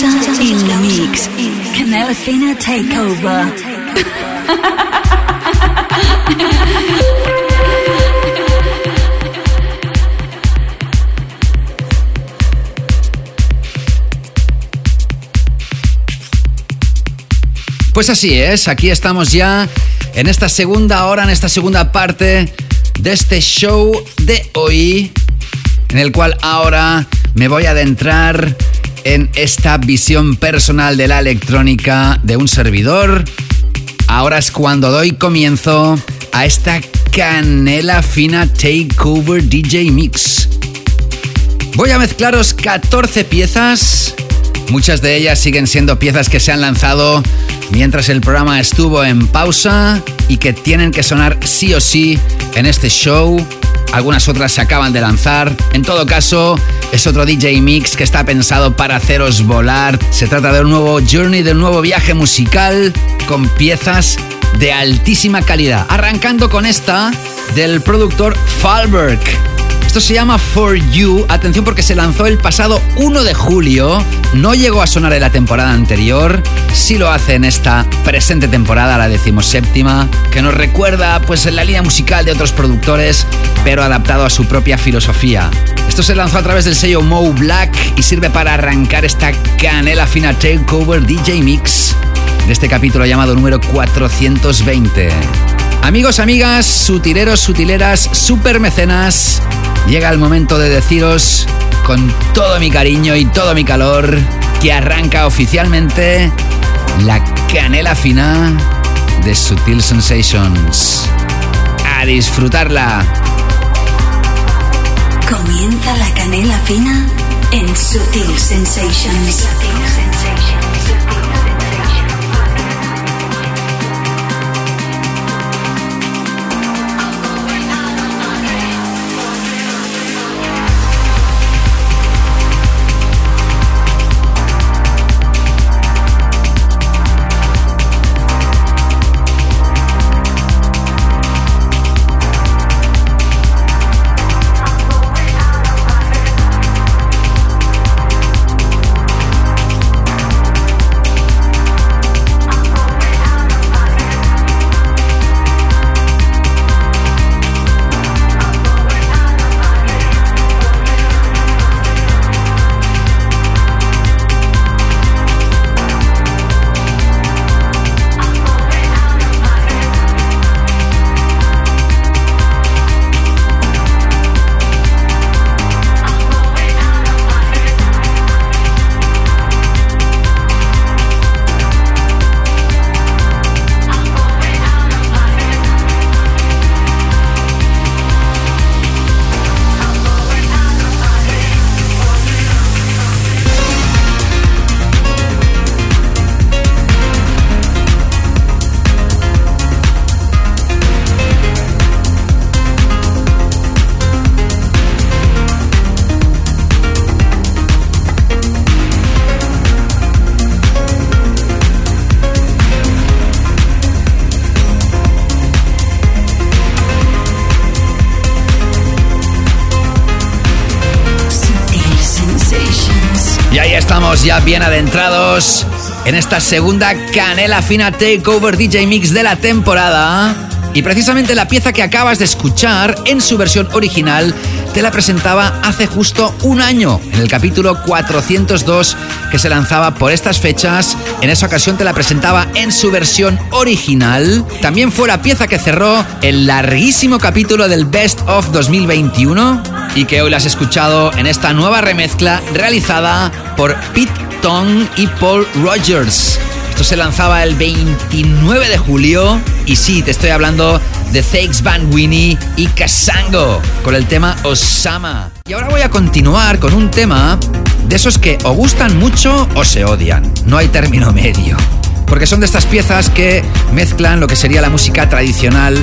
Gausa in the Takeover. Pues así es, aquí estamos ya en esta segunda hora, en esta segunda parte de este show de hoy, en el cual ahora me voy a adentrar en esta visión personal de la electrónica de un servidor. Ahora es cuando doy comienzo a esta canela fina Takeover DJ Mix. Voy a mezclaros 14 piezas. Muchas de ellas siguen siendo piezas que se han lanzado mientras el programa estuvo en pausa y que tienen que sonar sí o sí en este show. Algunas otras se acaban de lanzar. En todo caso, es otro DJ Mix que está pensado para haceros volar. Se trata de un nuevo journey, de un nuevo viaje musical con piezas de altísima calidad. Arrancando con esta del productor Falberg. Esto se llama For You. Atención porque se lanzó el pasado 1 de julio. No llegó a sonar en la temporada anterior. Sí lo hace en esta presente temporada, la decimoséptima, que nos recuerda pues en la línea musical de otros productores, pero adaptado a su propia filosofía. Esto se lanzó a través del sello Mo Black y sirve para arrancar esta canela fina takeover DJ Mix de este capítulo llamado número 420. Amigos, amigas, sutileros, sutileras, super mecenas, llega el momento de deciros con todo mi cariño y todo mi calor que arranca oficialmente la canela fina de Sutil Sensations. A disfrutarla. Comienza la canela fina en Sutil Sensations. Ya bien adentrados en esta segunda canela fina takeover DJ Mix de la temporada. Y precisamente la pieza que acabas de escuchar en su versión original te la presentaba hace justo un año, en el capítulo 402 que se lanzaba por estas fechas. En esa ocasión te la presentaba en su versión original. También fue la pieza que cerró el larguísimo capítulo del Best of 2021 y que hoy la has escuchado en esta nueva remezcla realizada por Pete Tong y Paul Rogers. Esto se lanzaba el 29 de julio y sí, te estoy hablando de Thanks Van Winnie y Kasango con el tema Osama. Y ahora voy a continuar con un tema de esos que o gustan mucho o se odian. No hay término medio. Porque son de estas piezas que mezclan lo que sería la música tradicional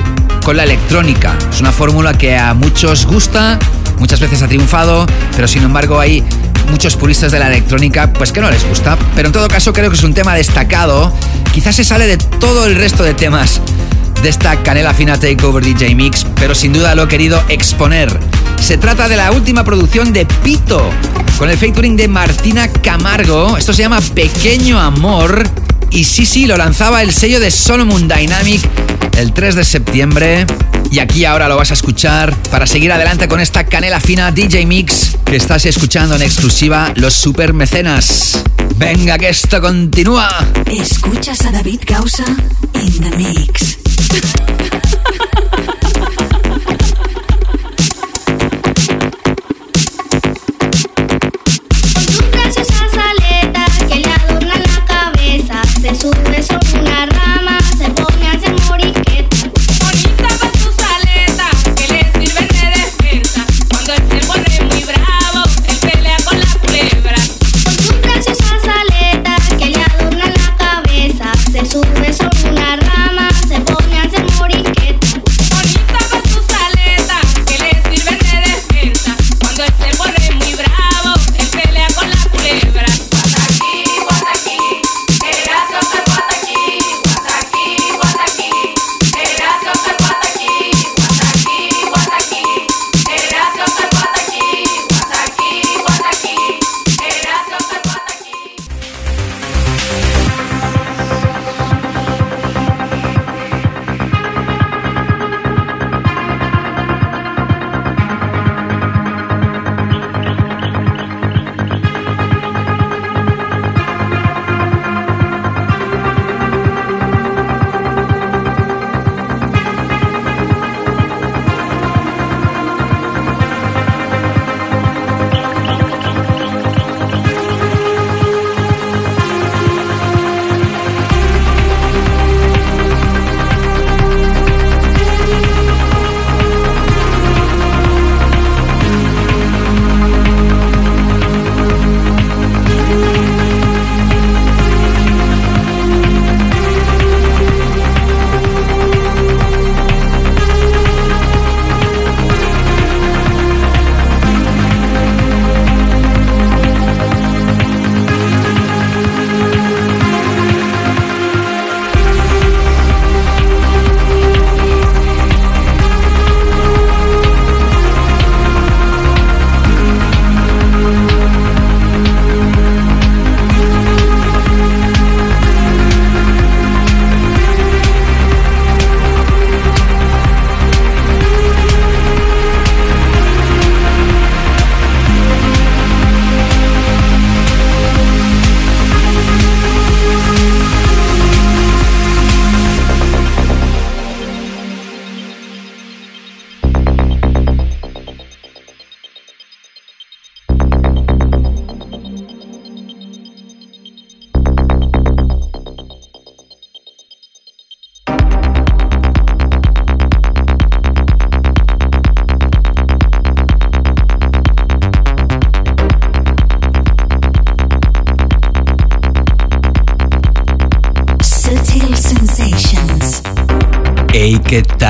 con la electrónica. Es una fórmula que a muchos gusta, muchas veces ha triunfado, pero sin embargo hay muchos puristas de la electrónica pues que no les gusta. Pero en todo caso creo que es un tema destacado. Quizás se sale de todo el resto de temas de esta Canela Fina Takeover DJ Mix, pero sin duda lo he querido exponer. Se trata de la última producción de Pito, con el featuring de Martina Camargo. Esto se llama Pequeño Amor. Y sí, sí, lo lanzaba el sello de Solomon Dynamic el 3 de septiembre. Y aquí ahora lo vas a escuchar para seguir adelante con esta canela fina DJ Mix que estás escuchando en exclusiva los super mecenas. Venga, que esto continúa. Escuchas a David Gausa in the mix. [LAUGHS]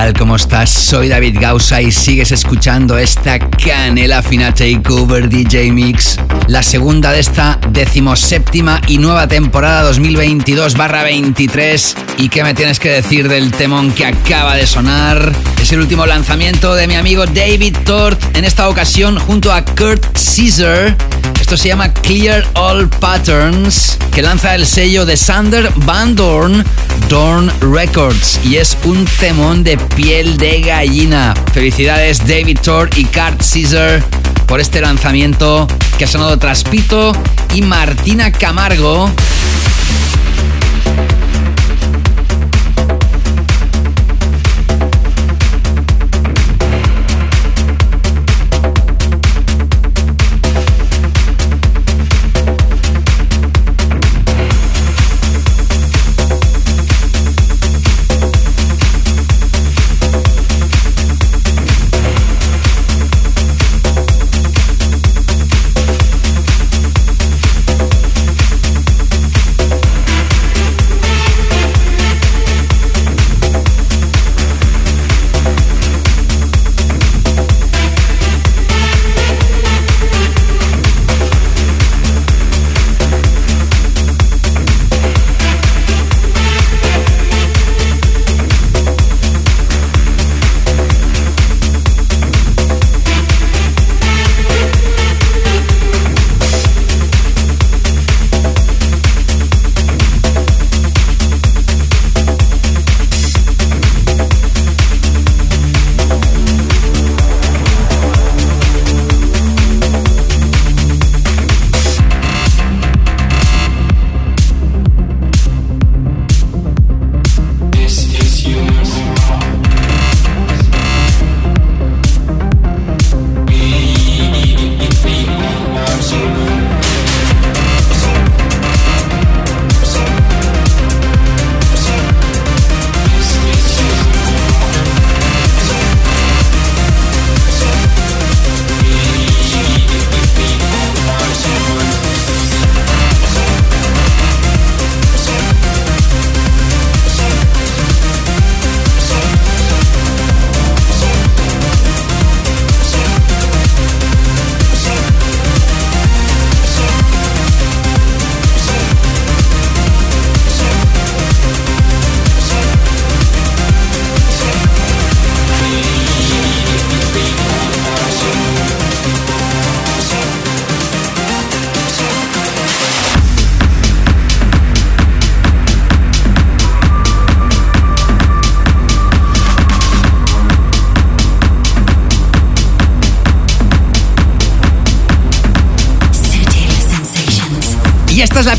tal? ¿Cómo estás? Soy David Gausa y sigues escuchando esta Canela Fina Takeover DJ Mix, la segunda de esta decimoséptima y nueva temporada 2022-23. ¿Y qué me tienes que decir del temón que acaba de sonar? Es el último lanzamiento de mi amigo David Tort, en esta ocasión junto a Kurt Caesar. Esto se llama Clear All Patterns, que lanza el sello de Sander Van Dorn, Dorn Records, y es un temón de piel de gallina. Felicidades David Thor y Kurt Caesar por este lanzamiento que ha sonado tras Pito y Martina Camargo.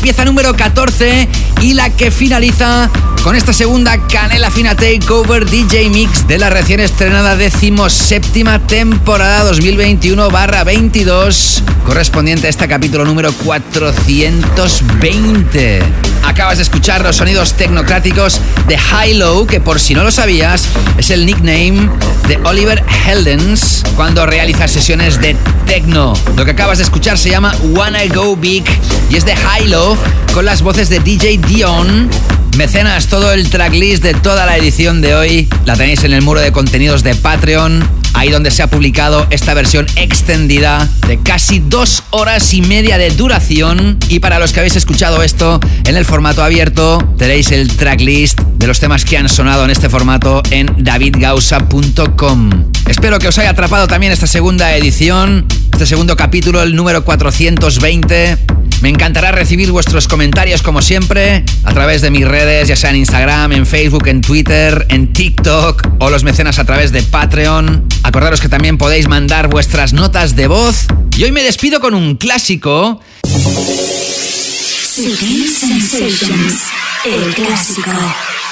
Pieza número 14 y la que finaliza con esta segunda Canela Fina Takeover DJ Mix de la recién estrenada decimoséptima temporada 2021-22, correspondiente a este capítulo número 420. Acabas de escuchar los sonidos tecnocráticos de Hilo, que por si no lo sabías, es el nickname de Oliver Heldens cuando realiza sesiones de techno. Lo que acabas de escuchar se llama Wanna Go Big y es de Hilo con las voces de DJ Dion. Mecenas, todo el tracklist de toda la edición de hoy la tenéis en el muro de contenidos de Patreon, ahí donde se ha publicado esta versión extendida de casi dos horas y media de duración. Y para los que habéis escuchado esto en el formato abierto, tenéis el tracklist de los temas que han sonado en este formato en davidgausa.com. Espero que os haya atrapado también esta segunda edición, este segundo capítulo, el número 420. Me encantará recibir vuestros comentarios como siempre a través de mis redes, ya sea en Instagram, en Facebook, en Twitter, en TikTok o los mecenas a través de Patreon. Acordaros que también podéis mandar vuestras notas de voz. Y hoy me despido con un clásico. Sutil Sensations, el clásico.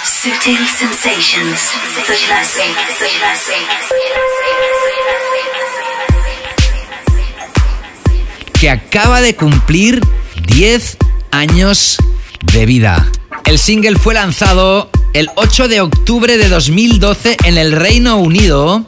Sutil Sensations, the classic, the que acaba de cumplir 10 años de vida. El single fue lanzado el 8 de octubre de 2012 en el Reino Unido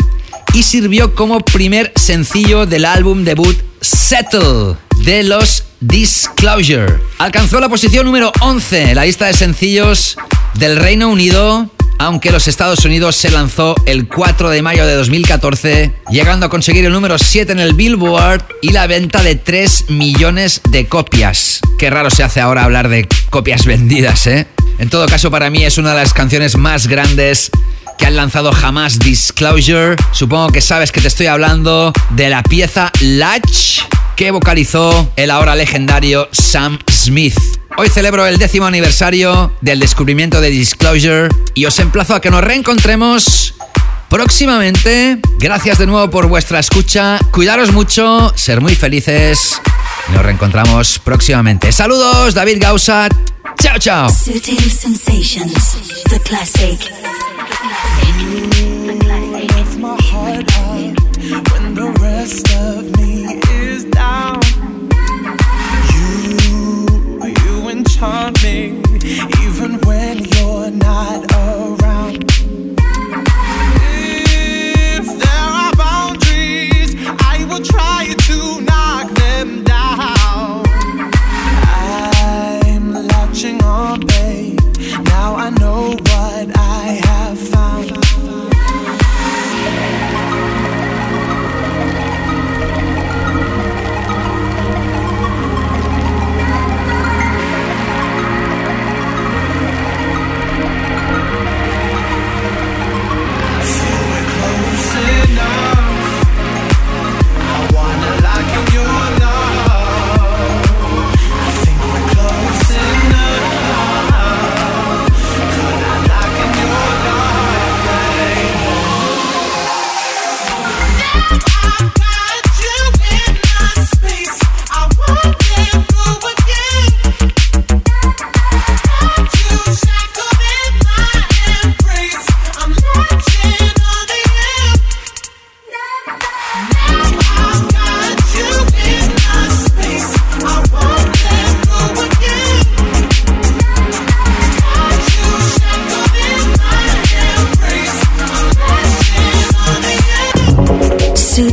y sirvió como primer sencillo del álbum debut Settle de los Disclosure. Alcanzó la posición número 11 en la lista de sencillos del Reino Unido aunque los Estados Unidos se lanzó el 4 de mayo de 2014, llegando a conseguir el número 7 en el Billboard y la venta de 3 millones de copias. Qué raro se hace ahora hablar de copias vendidas, ¿eh? En todo caso, para mí es una de las canciones más grandes que han lanzado jamás Disclosure. Supongo que sabes que te estoy hablando de la pieza Latch que vocalizó el ahora legendario Sam Smith. Hoy celebro el décimo aniversario del descubrimiento de Disclosure y os emplazo a que nos reencontremos próximamente. Gracias de nuevo por vuestra escucha. Cuidaros mucho, ser muy felices. Nos reencontramos próximamente. Saludos, David Gausa. Chao, chao.